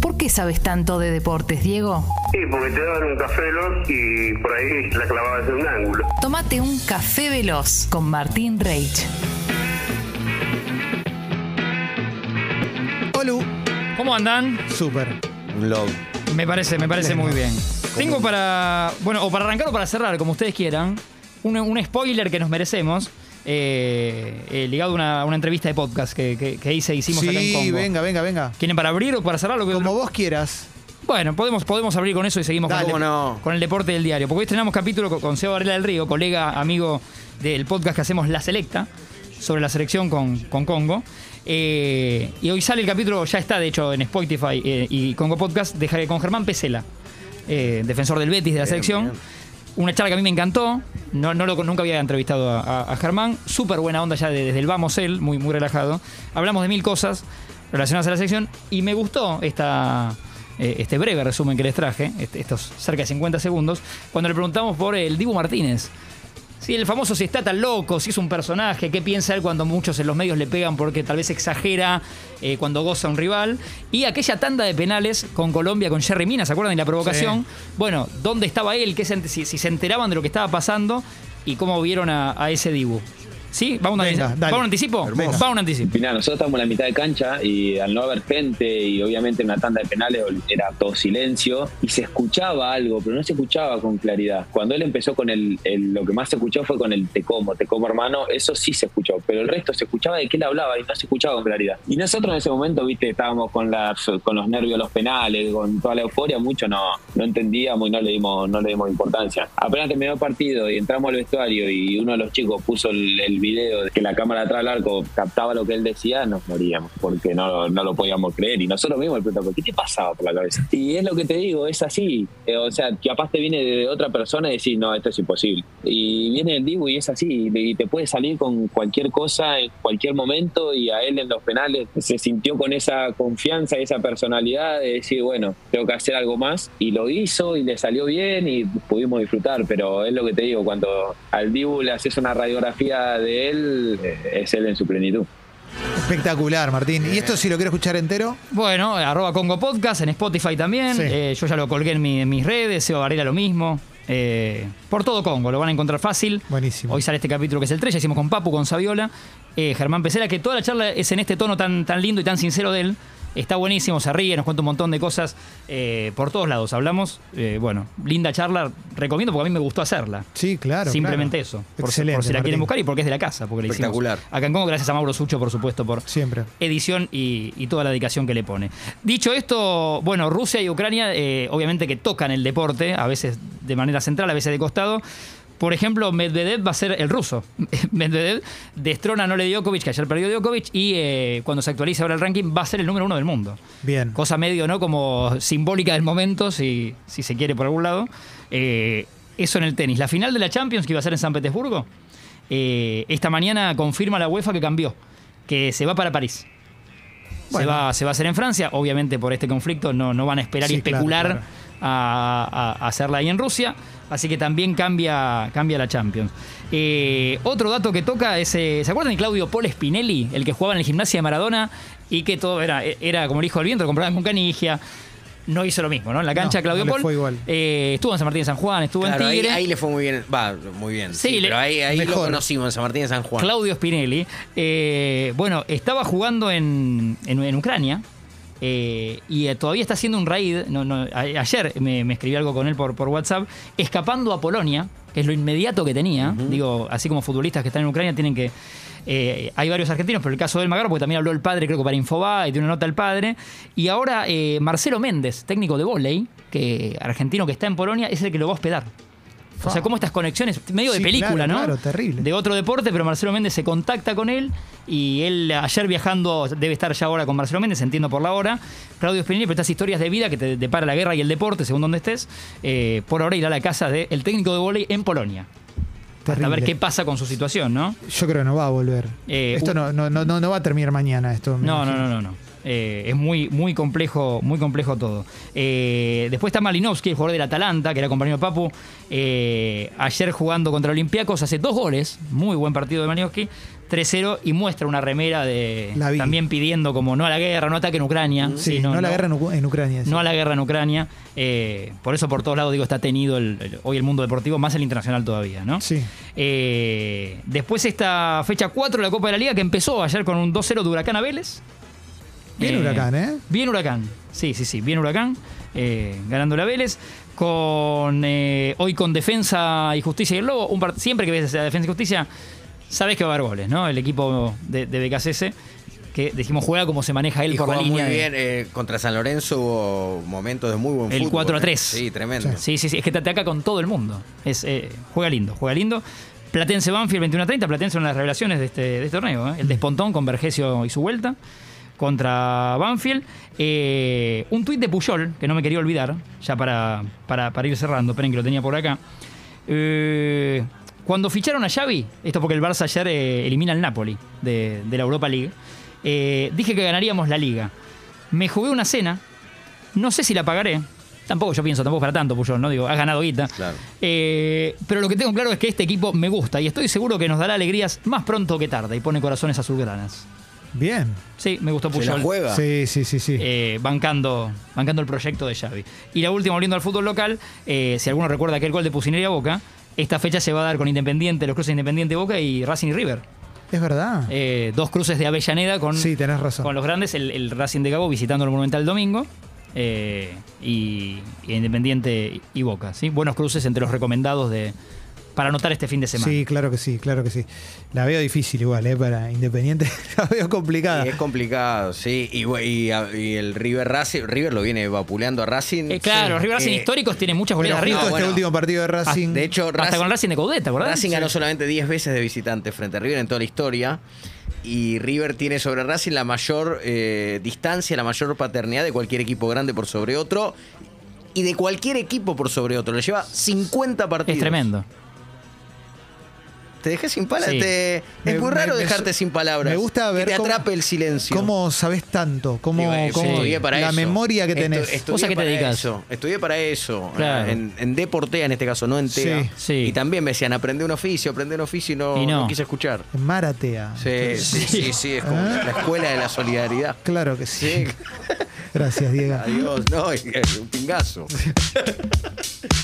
¿Por qué sabes tanto de deportes, Diego? Sí, porque te daban un café veloz y por ahí la clavabas en un ángulo. Tómate un café veloz con Martín Reich. Olu, ¿Cómo andan? súper. Un log. Me parece, me parece muy bien. Tengo para, bueno, o para arrancar o para cerrar, como ustedes quieran, un, un spoiler que nos merecemos, eh, eh, ligado a una, una entrevista de podcast que, que- que hice, hicimos acá en Sí, Congo. venga, venga, venga. ¿Quieren para abrir o para cerrar? Lo que, Como vos quieras. Bueno, podemos, podemos abrir con eso y seguimos con el, ¿Cómo no? con el deporte del diario. Porque hoy estrenamos capítulo con, con Seba Varela del Río, colega, amigo del podcast que hacemos La Selecta, sobre la selección con, con Congo. Eh, y hoy sale el capítulo, ya está de hecho en Spotify eh, y Congo Podcast, de, con Germán Pesela, eh, defensor del Betis de la Bien, selección. bien. Una charla que a mí me encantó. No, no lo, nunca había entrevistado a, Germán. Súper buena onda ya de- desde el vamos él, muy, muy relajado. Hablamos de mil cosas relacionadas a la sección y me gustó esta, eh, este breve resumen que les traje, estos cerca de 50 segundos, cuando le preguntamos por el Dibu Martínez. Sí, el famoso si está tan loco, si es un personaje, qué piensa él cuando muchos en los medios le pegan porque tal vez exagera eh, cuando goza un rival. Y aquella tanda de penales con Colombia, con Jerry Mina, ¿se acuerdan de la provocación? Bueno, ¿dónde estaba él? ¿Qué se ent- si, si se enteraban de lo que estaba pasando y cómo vieron a, a ese Dibu. ¿Sí? ¿Va un, Venga. ¿Va un anticipo? Hermoso. Va un anticipo. Final, nosotros estamos en la mitad de cancha y al no haber gente y obviamente una tanda de penales era todo silencio y se escuchaba algo, pero no se escuchaba con claridad. Cuando él empezó con el, el- lo que más se escuchó fue con el te como, te como hermano, eso sí se escuchó, pero el resto se escuchaba de qué él hablaba y no se escuchaba con claridad. Y nosotros en ese momento, viste, estábamos con, las, con los nervios, los penales, con toda la euforia, mucho no, no entendíamos y no le dimos, no le dimos importancia. Apenas terminó el partido y entramos al vestuario y uno de los chicos puso el, el video de que la cámara atrás del arco captaba lo que él decía, nos moríamos, porque no, no lo podíamos creer. Y nosotros mismos le preguntamos, ¿qué te pasaba por la cabeza? Y es lo que te digo, es así. Eh, o sea, capaz te viene de otra persona y decís, no, esto es imposible. Y viene el Dibu y es así, y te puede salir con cualquier cosa en cualquier momento y a él en los penales se sintió con esa confianza, esa personalidad de decir, bueno, tengo que hacer algo más y lo hizo y le salió bien y pudimos disfrutar, pero es lo que te digo, cuando al Dibu le haces una radiografía de él, eh, es él en su plenitud. Espectacular, Martín. ¿Y esto si lo quiero escuchar entero? Bueno, arroba Congo Podcast, en Spotify también. Sí. Eh, yo ya lo colgué en, mi- en mis redes, Seba Varela lo mismo. Eh, por todo Congo, lo van a encontrar fácil. Buenísimo. Hoy sale este capítulo que es el 3, ya hicimos con Papu, con Saviola, eh, Germán Pesera, que toda la charla es en este tono tan, tan lindo y tan sincero de él. Está buenísimo, se ríe, nos cuenta un montón de cosas eh, por todos lados. Hablamos, eh, bueno, linda charla, recomiendo porque a mí me gustó hacerla. Sí, claro. Simplemente claro. eso. Por, Excelente. por si la quieren buscar y porque es de la casa. Porque le hicimos Espectacular. acá en Congo, gracias a Mauro Sucho, por supuesto, por Siempre. edición y, y toda la dedicación que le pone. Dicho esto, bueno, Rusia y Ucrania eh, obviamente que tocan el deporte, a veces de manera central, a veces de costado. Por ejemplo, Medvedev va a ser el ruso. Medvedev destrona a Nole Djokovic, que ayer perdió Djokovic, y eh, cuando se actualice ahora el ranking va a ser el número uno del mundo. Bien. Cosa medio, ¿no? Como simbólica del momento, si, si se quiere por algún lado. Eh, eso en el tenis. La final de la Champions que iba a ser en San Petersburgo, eh, esta mañana confirma la UEFA que cambió, que se va para París. Se, va, se va a hacer en Francia, obviamente por este conflicto no, no van a esperar y Sí, especular claro. A, a- a hacerla ahí en Rusia, así que también cambia, cambia la Champions. Eh, otro dato que toca es, eh, ¿se acuerdan de Claudio Paul Spinelli, el que jugaba en el gimnasia de Maradona y que todo era, era como el hijo del viento, lo compraban con canigia? No hizo lo mismo, ¿no? En la cancha No, Claudio no Paul fue igual. eh, estuvo en San Martín de San Juan, estuvo Claro, en Tigre. ahí le fue muy bien. Va, muy bien. Sí, Sí, le- pero ahí, ahí lo conocimos en San Martín de San Juan. Claudio Spinelli. eh, bueno, estaba jugando en, en- en Ucrania eh, y eh, todavía está haciendo un raid. No, ayer me, me escribí algo con él por, por WhatsApp, escapando a Polonia, que es lo inmediato que tenía. Digo, así como futbolistas que están en Ucrania tienen que. eh, hay varios argentinos, pero el caso del Magaro, porque también habló el padre, creo que para Infoba, y tiene una nota el padre. Y ahora eh, Marcelo Méndez, técnico de volei, que argentino que está en Polonia, es el que lo va a hospedar. O sea, como estas conexiones, medio de película, claro, ¿no? claro, terrible. De otro deporte, pero Marcelo Méndez se contacta con él y él ayer viajando, debe estar ya ahora con Marcelo Méndez, entiendo por la hora. Claudio Spinelli, pero estas historias de vida que te depara la guerra y el deporte, según donde estés, eh, por ahora irá a la casa del técnico de vóley en Polonia. Hasta Terrible. ver qué pasa con su situación, ¿no? Yo creo que no va a volver. Eh, esto no, no, no, no va a terminar mañana. Esto, No, no, no, no, no. Eh, es muy, muy complejo, muy complejo todo. Eh, después está Malinowski, el jugador del Atalanta, que era compañero de Papu. Eh, ayer jugando contra Olympiacos hace dos goles. Muy buen partido de Malinowski. 3-0 y muestra una remera de también pidiendo como no a la guerra, no ataque en Ucrania. Sí, no, a la guerra en, Ucrania. sí. No a la guerra en Ucrania. Eh, por eso por todos lados digo está tenido el- el- hoy el mundo deportivo, más el internacional todavía, ¿no? Sí. Eh, después esta fecha 4 de la Copa de la Liga que empezó ayer con un 2-0 de Huracán a Vélez. Bien Huracán, ¿eh? Bien Huracán. Sí, sí, sí, bien Huracán. eh, ganando la Vélez. Con, eh, hoy con Defensa y Justicia y el Lobo. Un siempre que ves a Defensa y Justicia, sabes que va a haber goles, ¿no? El equipo de, de que decimos juega como se maneja él Y por la línea. muy bien. eh, contra San Lorenzo hubo momentos de muy buen El fútbol. 4 a 3. eh. Sí, tremendo. Sí, sí, sí. Es que te ataca con todo el mundo. Es, eh, juega lindo, juega lindo. Platense Banfield 21 a 30. Platense una de las revelaciones de este, de este torneo. ¿eh? El despontón con Vergesio y su vuelta contra Banfield. Eh, un tuit de Puyol, que no me quería olvidar, ya para, para, para ir cerrando. Esperen que lo tenía por acá. Eh, cuando ficharon a Xavi, esto porque el Barça ayer eh, elimina al Napoli de, de la Europa League, dije que ganaríamos la liga. Me jugué una cena, no sé si la pagaré. Tampoco yo pienso, tampoco para tanto, Puyol, ¿no? Digo, has ganado guita. Claro. Eh, pero lo que tengo claro es que este equipo me gusta y estoy seguro que nos dará alegrías más pronto que tarde y pone corazones azulgranas. Bien. Sí, me gustó ¿Se Puyol. la juega? Sí, sí, sí, sí. Eh, bancando, bancando el proyecto de Xavi. Y la última, volviendo al fútbol local, eh, si alguno recuerda aquel gol de Pusineri a Boca, esta fecha se va a dar con Independiente, los cruces Independiente Boca y Racing y River. es verdad. Eh, dos cruces de Avellaneda con, sí, tenés razón. con los grandes, el, el Racing de Cabo visitando el Monumental el domingo. eh, y, y Independiente y Boca, ¿sí? Buenos cruces entre los recomendados de para anotar este fin de semana. Sí, claro que sí, claro que sí. La veo difícil igual, ¿eh? Para Independiente. La veo complicada. Es complicado, sí. Y, el River Racing, River lo viene vapuleando a Racing. Eh, claro, Sí. River Racing Eh, históricos tiene muchas goleadas arriba. este bueno. último partido de Racing. De hecho, Hasta Racing, con Racing de Caudeta, ¿verdad? Racing ganó solamente 10 veces de visitante frente a River en toda la historia. Y River tiene sobre Racing la mayor eh, distancia, la mayor paternidad de cualquier equipo grande por sobre otro. Y de cualquier equipo por sobre otro. Le lleva 50 partidos. Es tremendo. Te dejé sin palabras. Sí. te- Me- es muy raro me- dejarte sin palabras. me gusta ver Que te cómo- atrape el silencio. ¿Cómo sabes tanto? ¿Cómo, Digo, eh, cómo- estudié para la eso. memoria que Estu- tenés? estudié ¿Vos a qué te para dedicas? Eso. Estudié para eso. Claro. En, en Deportea en este caso, no en TEA. Sí. Sí. Y también me decían, aprende un oficio, aprende un oficio y no, Y no. no quise escuchar. Maratea. Sí, sí, sí, sí, es como Ah. la escuela de la solidaridad. Claro que sí. Sí, Gracias, Diego. adiós, no, es un pingazo.